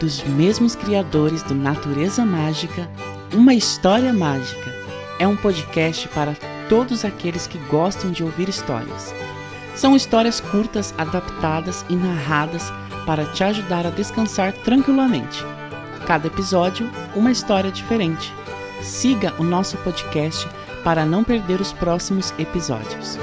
dos mesmos criadores do Natureza Mágica, Uma História Mágica. É um podcast para todos aqueles que gostam de ouvir histórias. São histórias curtas, adaptadas e narradas para te ajudar a descansar tranquilamente. Cada episódio, uma história diferente. Siga o nosso podcast para não perder os próximos episódios.